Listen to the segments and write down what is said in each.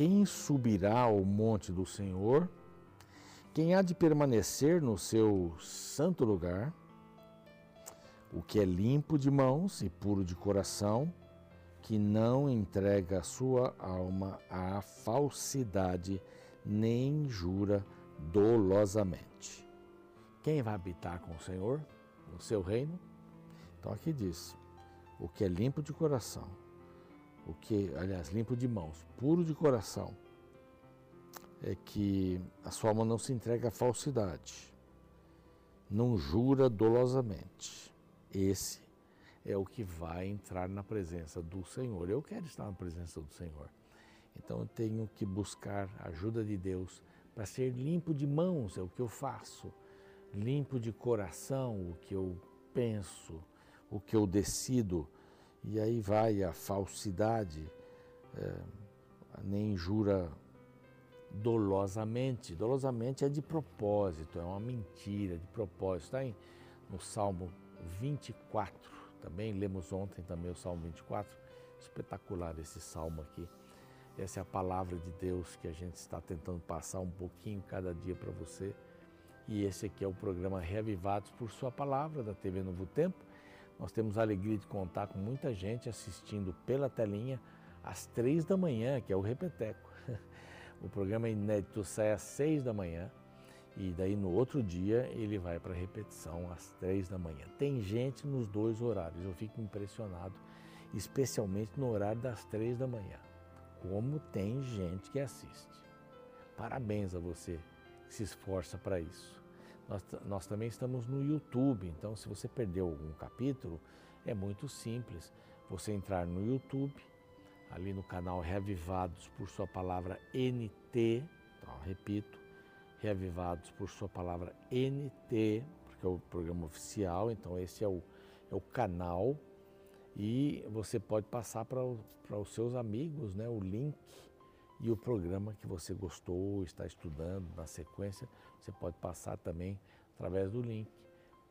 quem subirá ao monte do Senhor? Quem há de permanecer no seu santo lugar? O que é limpo de mãos e puro de coração, que não entrega a sua alma à falsidade, nem jura dolosamente. Quem vai habitar com o Senhor no seu reino? Então aqui diz: o que é limpo de coração, o que, aliás, limpo de mãos, puro de coração, é que a sua alma não se entrega à falsidade, não jura dolosamente. Esse é o que vai entrar na presença do Senhor. Eu quero estar na presença do Senhor. Então eu tenho que buscar a ajuda de Deus para ser limpo de mãos, é o que eu faço, limpo de coração, o que eu penso, o que eu decido. E aí vai a falsidade, é, nem jura dolosamente. Dolosamente é de propósito, é uma mentira de propósito. Está aí no Salmo 24, também lemos ontem também o Salmo 24. Espetacular esse salmo aqui. Essa é a palavra de Deus que a gente está tentando passar um pouquinho cada dia para você. E esse aqui é o programa Reavivados por Sua Palavra da TV Novo Tempo. Nós temos a alegria de contar com muita gente assistindo pela telinha às três da manhã, que é o Repeteco. O programa inédito sai às seis da manhã e daí no outro dia ele vai para repetição às três da manhã. Tem gente nos dois horários, eu fico impressionado, especialmente no horário das três da manhã. Como tem gente que assiste. Parabéns a você que se esforça para isso. Nós, nós também estamos no YouTube, então se você perdeu algum capítulo, é muito simples. Você entrar no YouTube, ali no canal Reavivados por Sua Palavra NT, então, repito, Reavivados por Sua Palavra NT, porque é o programa oficial, então esse é o, é o canal e você pode passar para os seus amigos né, o link e o programa que você gostou, está estudando na sequência, você pode passar também através do link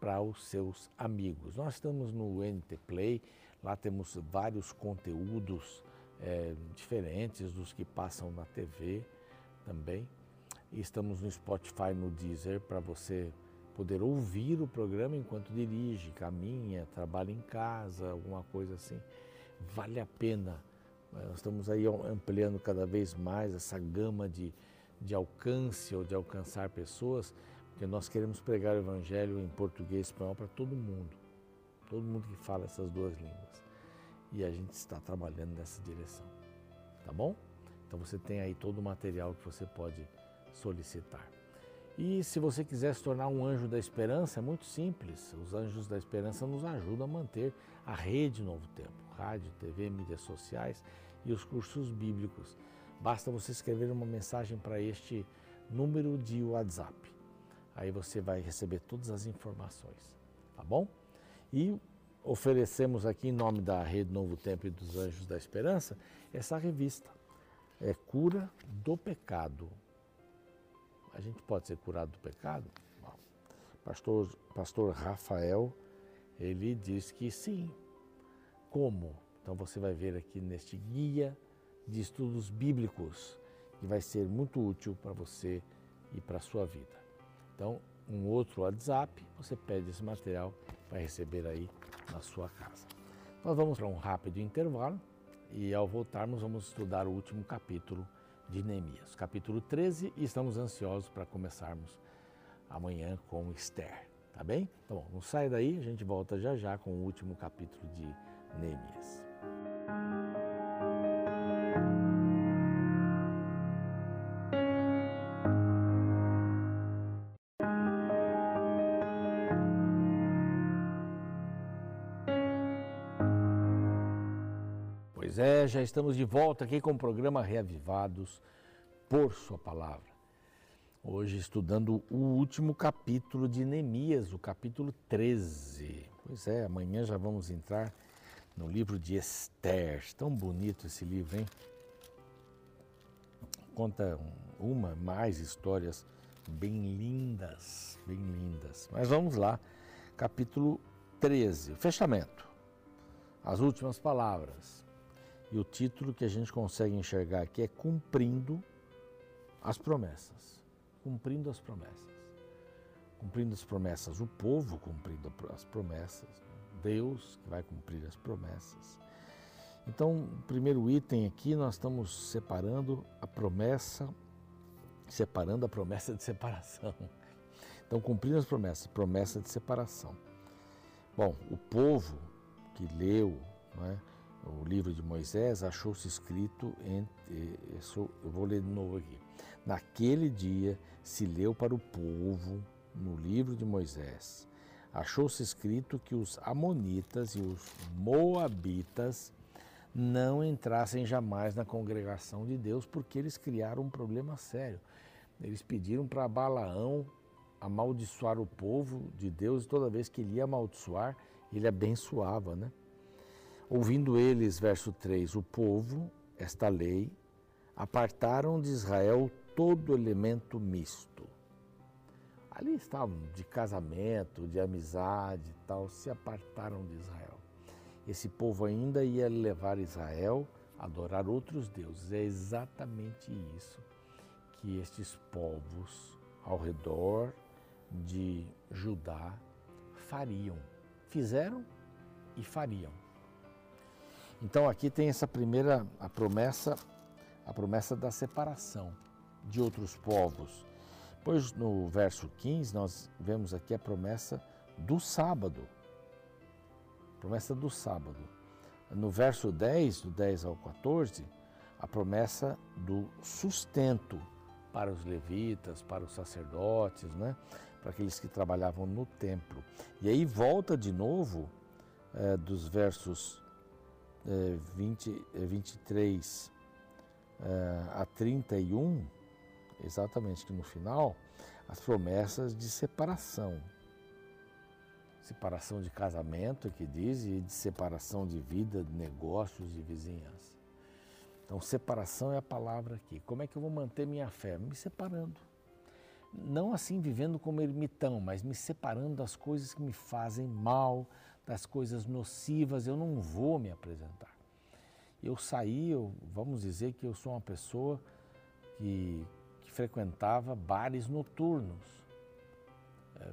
para os seus amigos. Nós estamos no NT Play, lá temos vários conteúdos é, diferentes dos que passam na TV também. E estamos no Spotify, no Deezer, para você poder ouvir o programa enquanto dirige, caminha, trabalha em casa, alguma coisa assim. Vale a pena. Nós estamos aí ampliando cada vez mais essa gama de, de alcance ou de alcançar pessoas, porque nós queremos pregar o Evangelho em português e espanhol para todo mundo. Todo mundo que fala essas duas línguas e a gente está trabalhando nessa direção. Tá bom? Então você tem aí todo o material que você pode solicitar. E se você quiser se tornar um anjo da esperança, é muito simples. Os anjos da esperança nos ajudam a manter a rede Novo Tempo, rádio, TV, mídias sociais e os cursos bíblicos. Basta você escrever uma mensagem para este número de WhatsApp. Aí você vai receber todas as informações, tá bom? E oferecemos aqui em nome da Rede Novo Tempo e dos Anjos da Esperança essa revista. É Cura do Pecado. A gente pode ser curado do pecado? Pastor, pastor Rafael, ele diz que sim. Como? Então você vai ver aqui neste guia de estudos bíblicos, que vai ser muito útil para você e para a sua vida. Então, um outro WhatsApp, você pede esse material para receber aí na sua casa. Nós vamos para um rápido intervalo e ao voltarmos vamos estudar o último capítulo de Neemias, capítulo 13, e estamos ansiosos para começarmos amanhã com Esther, tá bem? Então, não sai daí, a gente volta já já com o último capítulo de Neemias. Já estamos de volta aqui com o programa Reavivados por Sua Palavra. Hoje estudando o último capítulo de Neemias, o capítulo 13. Pois é, amanhã já vamos entrar no livro de Esther. Tão bonito esse livro, hein? Conta uma, mais histórias bem lindas, bem lindas. Mas vamos lá, capítulo 13, fechamento. As últimas palavras. E o título que a gente consegue enxergar aqui é Cumprindo as Promessas. Cumprindo as promessas. Cumprindo as promessas, o povo cumprindo as promessas, Deus que vai cumprir as promessas. Então, o primeiro item aqui, nós estamos separando a promessa, separando a promessa de separação. Então, cumprindo as promessas, promessa de separação. Bom, o povo que leu é, o livro de Moisés achou-se escrito, em, eu vou ler de novo aqui. Naquele dia se leu para o povo, no livro de Moisés, achou-se escrito que os Amonitas e os Moabitas não entrassem jamais na congregação de Deus, porque eles criaram um problema sério. Eles pediram para Balaão amaldiçoar o povo de Deus e toda vez que ele ia amaldiçoar, ele abençoava, né? Ouvindo eles, verso 3, o povo, esta lei, apartaram de Israel todo elemento misto. Ali estavam de casamento, de amizade e tal, se apartaram de Israel. Esse povo ainda ia levar Israel a adorar outros deuses. É exatamente isso que estes povos ao redor de Judá fariam. Fizeram e fariam. Então aqui tem essa primeira a promessa, a promessa da separação de outros povos. Pois no verso 15 nós vemos aqui a promessa do sábado. Promessa do sábado. No verso 10, do 10 ao 14, a promessa do sustento para os levitas, para os sacerdotes, né? para aqueles que trabalhavam no templo. E aí volta de novo é, dos versos 20, 23 é, a 31, exatamente que no final, as promessas de separação. Separação de casamento, que diz, e de separação de vida, de negócios, de vizinhança. Então, separação é a palavra aqui. Como é que eu vou manter minha fé? Me separando. Não assim vivendo como ermitão, mas me separando das coisas que me fazem mal, das coisas nocivas. Eu não vou me apresentar. Eu saí, eu, vamos dizer que eu sou uma pessoa que, que frequentava bares noturnos. É,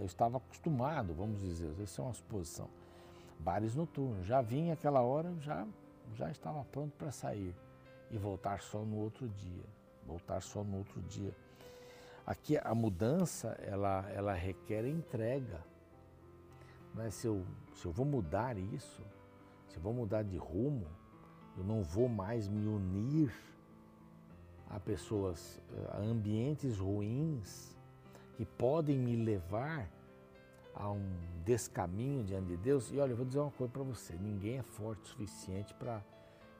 eu estava acostumado, vamos dizer, essa é uma suposição. Bares noturnos. Já vinha aquela hora, já já estava pronto para sair e voltar só no outro dia, voltar só no outro dia. Aqui a mudança ela, ela requer entrega. Mas se eu, se eu vou mudar isso, se eu vou mudar de rumo, eu não vou mais me unir a pessoas, a ambientes ruins que podem me levar a um descaminho diante de Deus. E olha, eu vou dizer uma coisa para você: ninguém é forte o suficiente para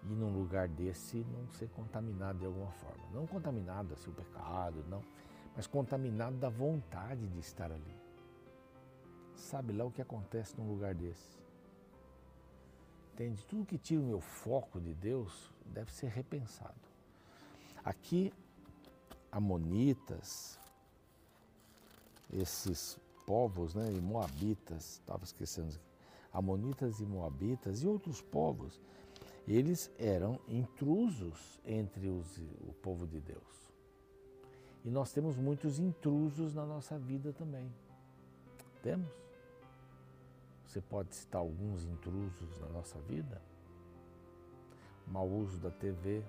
ir num lugar desse e não ser contaminado de alguma forma. Não contaminado assim o pecado, não, mas contaminado da vontade de estar ali. Sabe lá o que acontece num lugar desse? Entende? Tudo que tira o meu foco de Deus deve ser repensado. Aqui, Amonitas, esses povos, né, e Moabitas, estava esquecendo, Amonitas e Moabitas e outros povos, eles eram intrusos entre os, o povo de Deus. E nós temos muitos intrusos na nossa vida também. Temos? Você pode citar alguns intrusos na nossa vida? O mau uso da TV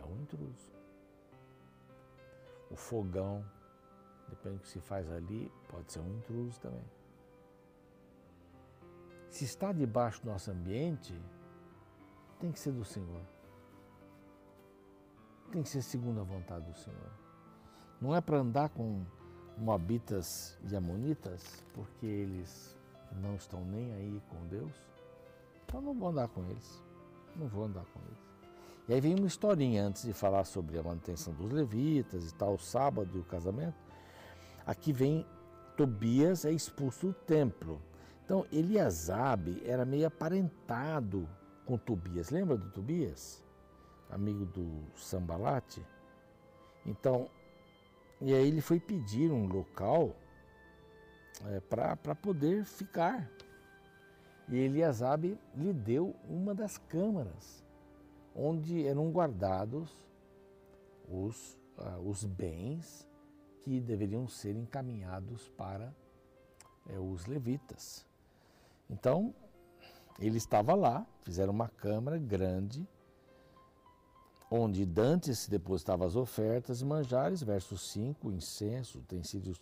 é um intruso. O fogão Depende do que se faz ali, pode ser um intruso também. Se está debaixo do nosso ambiente, tem que ser do Senhor. Tem que ser segundo a vontade do Senhor. Não é para andar com moabitas e amonitas, porque eles não estão nem aí com Deus. Então não vou andar com eles. Não vou andar com eles. E aí vem uma historinha antes de falar sobre a manutenção dos levitas e tal, o sábado e o casamento. Aqui vem Tobias é expulso do templo. Então, Eliasabe era meio aparentado com Tobias. Lembra do Tobias? Amigo do Sambalate? Então, e aí ele foi pedir um local é, para poder ficar. E Eliasabe lhe deu uma das câmaras onde eram guardados os, uh, os bens que deveriam ser encaminhados para uh, os levitas. Então, ele estava lá, fizeram uma câmara grande, onde dantes se depositavam as ofertas e manjares, verso 5, incenso, utensílios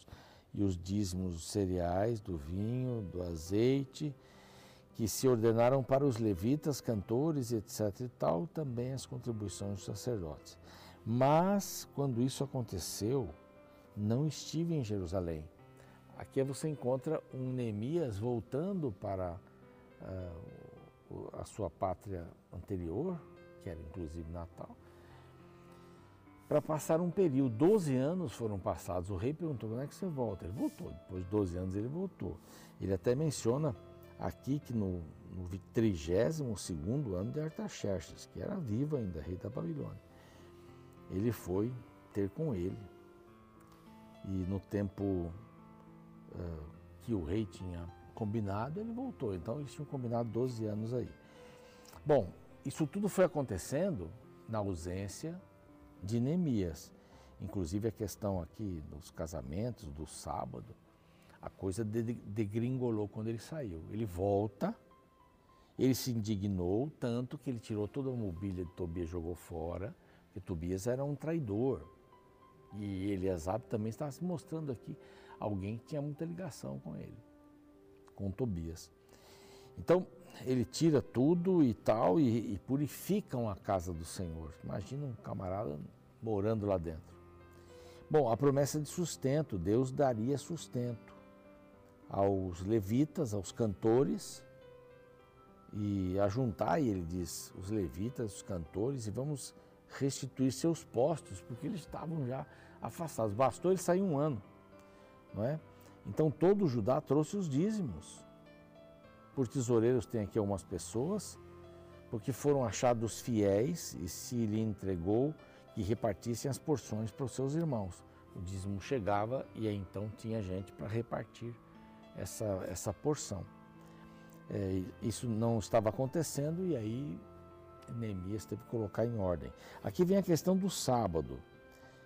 e os dízimos dos cereais, do vinho, do azeite, que se ordenaram para os levitas, cantores, etc. e tal, também as contribuições dos sacerdotes. Mas, quando isso aconteceu, não estive em Jerusalém. Aqui você encontra um Neemias voltando para uh, a sua pátria anterior, que era inclusive Natal, para passar um período. Doze anos foram passados. O rei perguntou: quando é que você volta? Ele voltou. Depois de 12 anos ele voltou. Ele até menciona aqui que no, no 32 ano de Artaxerxes, que era vivo ainda, rei da Babilônia, ele foi ter com ele. E no tempo uh, que o rei tinha combinado, ele voltou. Então eles tinham combinado 12 anos aí. Bom, isso tudo foi acontecendo na ausência de Neemias. Inclusive a questão aqui dos casamentos, do sábado, a coisa degringolou quando ele saiu. Ele volta, ele se indignou tanto que ele tirou toda a mobília de Tobias e jogou fora, porque Tobias era um traidor. E Eliasab também estava se mostrando aqui alguém que tinha muita ligação com ele, com Tobias. Então, ele tira tudo e tal e, e purificam a casa do Senhor. Imagina um camarada morando lá dentro. Bom, a promessa de sustento, Deus daria sustento aos levitas, aos cantores, e ajuntar, e ele diz, os levitas, os cantores, e vamos restituir seus postos, porque eles estavam já afastados. Bastou ele sair um ano, não é? Então todo Judá trouxe os dízimos. Por tesoureiros tem aqui algumas pessoas, porque foram achados fiéis e se lhe entregou que repartissem as porções para os seus irmãos. O dízimo chegava e aí então tinha gente para repartir essa, essa porção. É, isso não estava acontecendo e aí Neemias teve que colocar em ordem. Aqui vem a questão do sábado.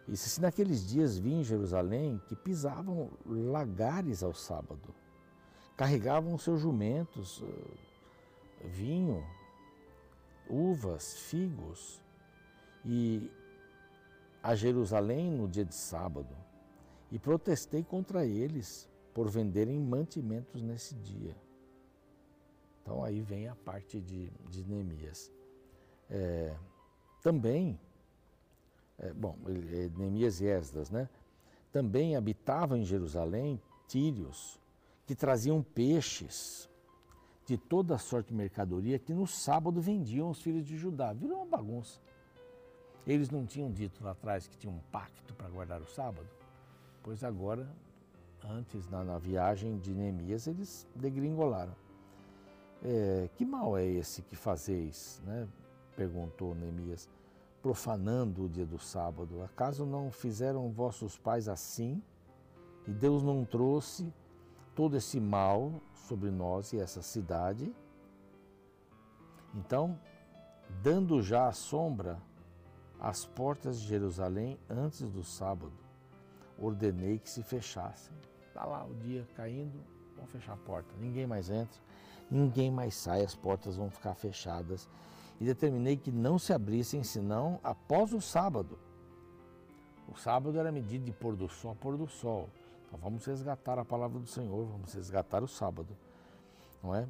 E se naqueles dias vinha em Jerusalém que pisavam lagares ao sábado, carregavam seus jumentos, eh, vinho, uvas, figos, e a Jerusalém no dia de sábado, e protestei contra eles por venderem mantimentos nesse dia. Então aí vem a parte de, de Neemias. É, também, é, bom, é, Neemias e Esdras, né? Também habitavam em Jerusalém tírios que traziam peixes de toda sorte de mercadoria que no sábado vendiam os filhos de Judá. Virou uma bagunça. Eles não tinham dito lá atrás que tinha um pacto para guardar o sábado? Pois agora antes, na, na viagem de Neemias, eles degringolaram. É, que mal é esse que fazeis? Né? Perguntou Neemias, profanando o dia do sábado. Acaso não fizeram vossos pais assim? E Deus não trouxe todo esse mal sobre nós e essa cidade? Então, dando já a sombra às portas de Jerusalém antes do sábado, ordenei que se fechassem Está lá o dia caindo, vamos fechar a porta. Ninguém mais entra, ninguém mais sai, as portas vão ficar fechadas. E determinei que não se abrissem senão após o sábado. O sábado era medida de pôr do sol pôr do sol. Vamos resgatar a palavra do Senhor, vamos resgatar o sábado. Não é?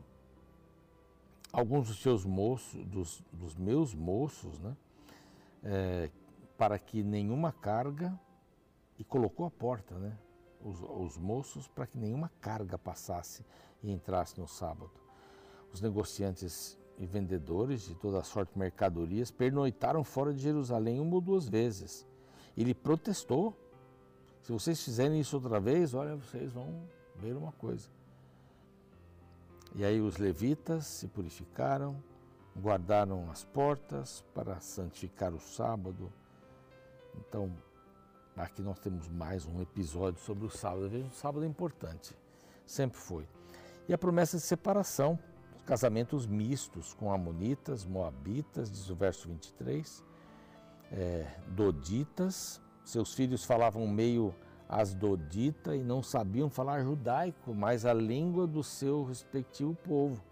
Alguns dos seus moços, dos, dos meus moços, né? É, para que nenhuma carga, e colocou a porta, né? os, os moços para que nenhuma carga passasse e entrasse no sábado. Os negociantes e vendedores de toda sorte de mercadorias pernoitaram fora de Jerusalém uma ou duas vezes. Ele protestou. Se vocês fizerem isso outra vez, olha, vocês vão ver uma coisa. E aí os levitas se purificaram, guardaram as portas para santificar o sábado. Então, Aqui nós temos mais um episódio sobre o sábado. Veja, o sábado é importante, sempre foi. E a promessa de separação, casamentos mistos com amonitas, moabitas, diz o verso 23, é, doditas, seus filhos falavam meio asdodita e não sabiam falar judaico, mas a língua do seu respectivo povo,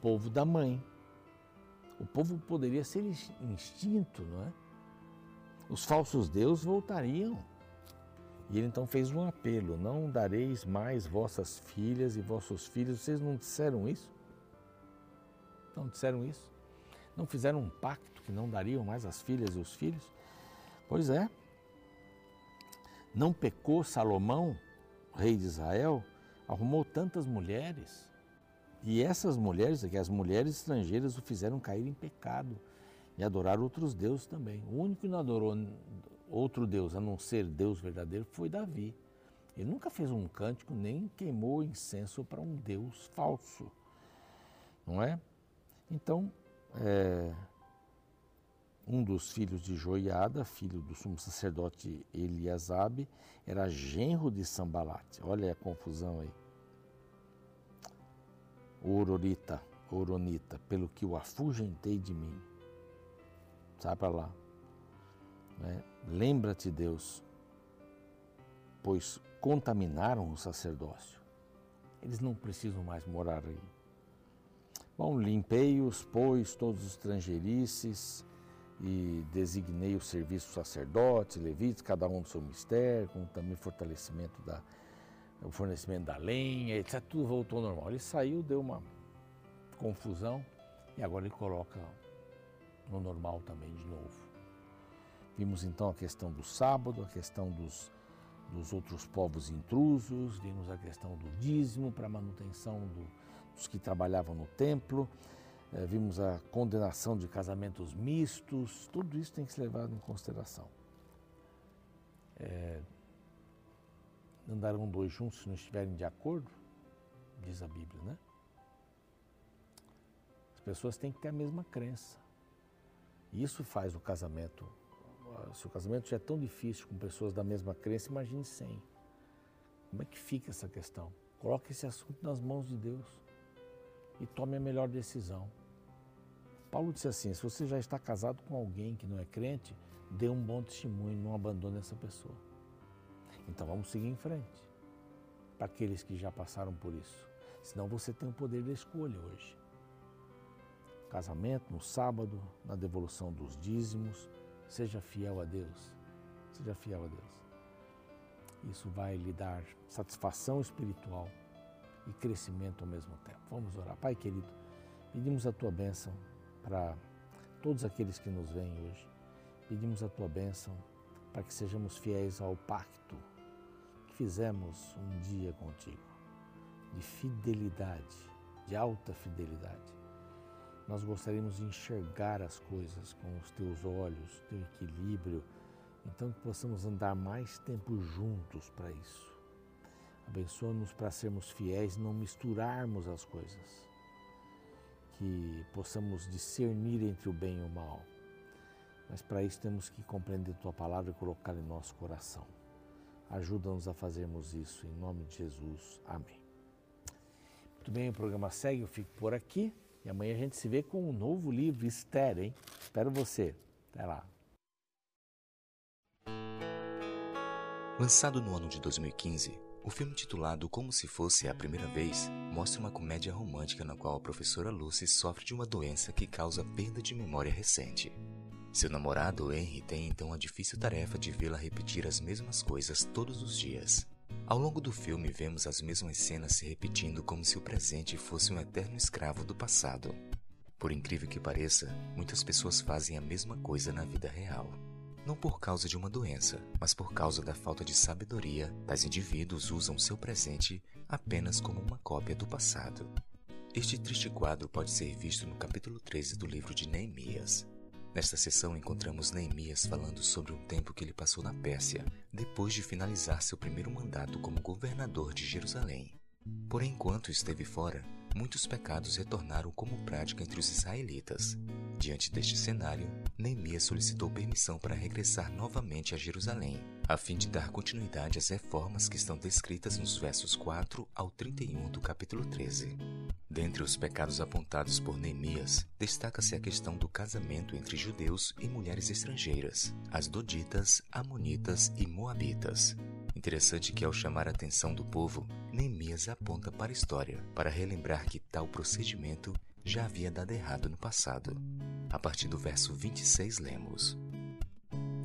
povo da mãe. O povo poderia ser extinto, não é? Os falsos deuses voltariam. E ele então fez um apelo: Não dareis mais vossas filhas e vossos filhos. Vocês não disseram isso? Não disseram isso? Não fizeram um pacto que não dariam mais as filhas e os filhos? Pois é. Não pecou Salomão, rei de Israel, arrumou tantas mulheres. E essas mulheres, que as mulheres estrangeiras o fizeram cair em pecado e adorar outros deuses também. O único que não adorou outro Deus a não ser Deus verdadeiro foi Davi. Ele nunca fez um cântico nem queimou incenso para um Deus falso, não é? Então, é, um dos filhos de Joiada, filho do sumo sacerdote Eliasabe, era genro de Sambalate. Olha a confusão aí. Ororita, Oronita, pelo que o afugentei de mim. Sai para lá. Né? Lembra-te, Deus, pois contaminaram o sacerdócio. Eles não precisam mais morar aí. Bom, limpei-os, pois, todos os estrangeirices e designei o serviço sacerdotes, levitas, cada um do seu mistério, com também fortalecimento da o fornecimento da lenha, etc. Tudo voltou ao normal. Ele saiu, deu uma confusão e agora ele coloca no normal também de novo. Vimos então a questão do sábado, a questão dos, dos outros povos intrusos, vimos a questão do dízimo para manutenção do, dos que trabalhavam no templo, vimos a condenação de casamentos mistos, tudo isso tem que ser levado em consideração. É, andarão dois juntos se não estiverem de acordo, diz a Bíblia, né? As pessoas têm que ter a mesma crença. Isso faz o casamento se o casamento já é tão difícil com pessoas da mesma crença, imagine sem. Como é que fica essa questão? Coloque esse assunto nas mãos de Deus e tome a melhor decisão. Paulo disse assim: se você já está casado com alguém que não é crente, dê um bom testemunho, não abandone essa pessoa. Então vamos seguir em frente. Para aqueles que já passaram por isso. Senão você tem o poder da escolha hoje. Casamento no sábado, na devolução dos dízimos, Seja fiel a Deus. Seja fiel a Deus. Isso vai lhe dar satisfação espiritual e crescimento ao mesmo tempo. Vamos orar. Pai querido, pedimos a tua bênção para todos aqueles que nos veem hoje. Pedimos a tua bênção para que sejamos fiéis ao pacto que fizemos um dia contigo, de fidelidade, de alta fidelidade nós gostaríamos de enxergar as coisas com os teus olhos, teu equilíbrio, então que possamos andar mais tempo juntos para isso. Abençoa-nos para sermos fiéis, não misturarmos as coisas, que possamos discernir entre o bem e o mal. Mas para isso temos que compreender tua palavra e colocá-la em nosso coração. Ajuda-nos a fazermos isso em nome de Jesus. Amém. Muito bem, o programa segue, eu fico por aqui. E amanhã a gente se vê com um novo livro, Esther, hein? Espero você. Até lá. Lançado no ano de 2015, o filme titulado Como se fosse a primeira vez mostra uma comédia romântica na qual a professora Lucy sofre de uma doença que causa perda de memória recente. Seu namorado Henry tem então a difícil tarefa de vê-la repetir as mesmas coisas todos os dias. Ao longo do filme, vemos as mesmas cenas se repetindo como se o presente fosse um eterno escravo do passado. Por incrível que pareça, muitas pessoas fazem a mesma coisa na vida real. Não por causa de uma doença, mas por causa da falta de sabedoria, tais indivíduos usam seu presente apenas como uma cópia do passado. Este triste quadro pode ser visto no capítulo 13 do livro de Neemias, Nesta sessão encontramos Neemias falando sobre o tempo que ele passou na Pérsia, depois de finalizar seu primeiro mandato como governador de Jerusalém. Porém, enquanto esteve fora, muitos pecados retornaram como prática entre os israelitas. Diante deste cenário, Neemias solicitou permissão para regressar novamente a Jerusalém, a fim de dar continuidade às reformas que estão descritas nos versos 4 ao 31 do capítulo 13. Dentre os pecados apontados por Neemias, destaca-se a questão do casamento entre judeus e mulheres estrangeiras, as Doditas, Amonitas e Moabitas. Interessante que, ao chamar a atenção do povo, Neemias aponta para a história para relembrar que tal procedimento já havia dado errado no passado. A partir do verso 26, lemos: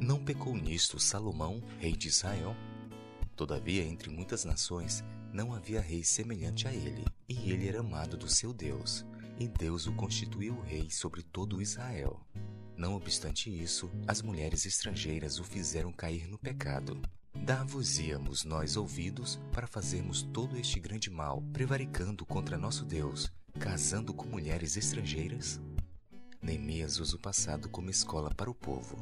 Não pecou nisto Salomão, rei de Israel? Todavia, entre muitas nações, não havia rei semelhante a ele, e ele era amado do seu Deus, e Deus o constituiu rei sobre todo Israel. Não obstante isso, as mulheres estrangeiras o fizeram cair no pecado. Dar-vos-íamos nós ouvidos para fazermos todo este grande mal, prevaricando contra nosso Deus, casando com mulheres estrangeiras? Neemias usa o passado como escola para o povo.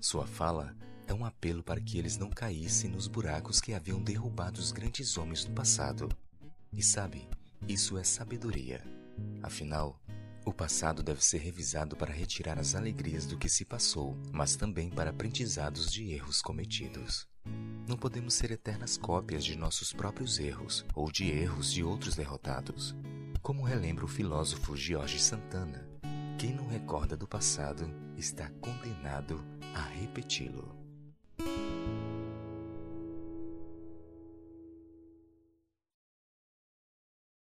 Sua fala é um apelo para que eles não caíssem nos buracos que haviam derrubado os grandes homens do passado. E sabe, isso é sabedoria. Afinal, o passado deve ser revisado para retirar as alegrias do que se passou, mas também para aprendizados de erros cometidos. Não podemos ser eternas cópias de nossos próprios erros ou de erros de outros derrotados. Como relembra o filósofo George Santana, quem não recorda do passado está condenado a repeti-lo.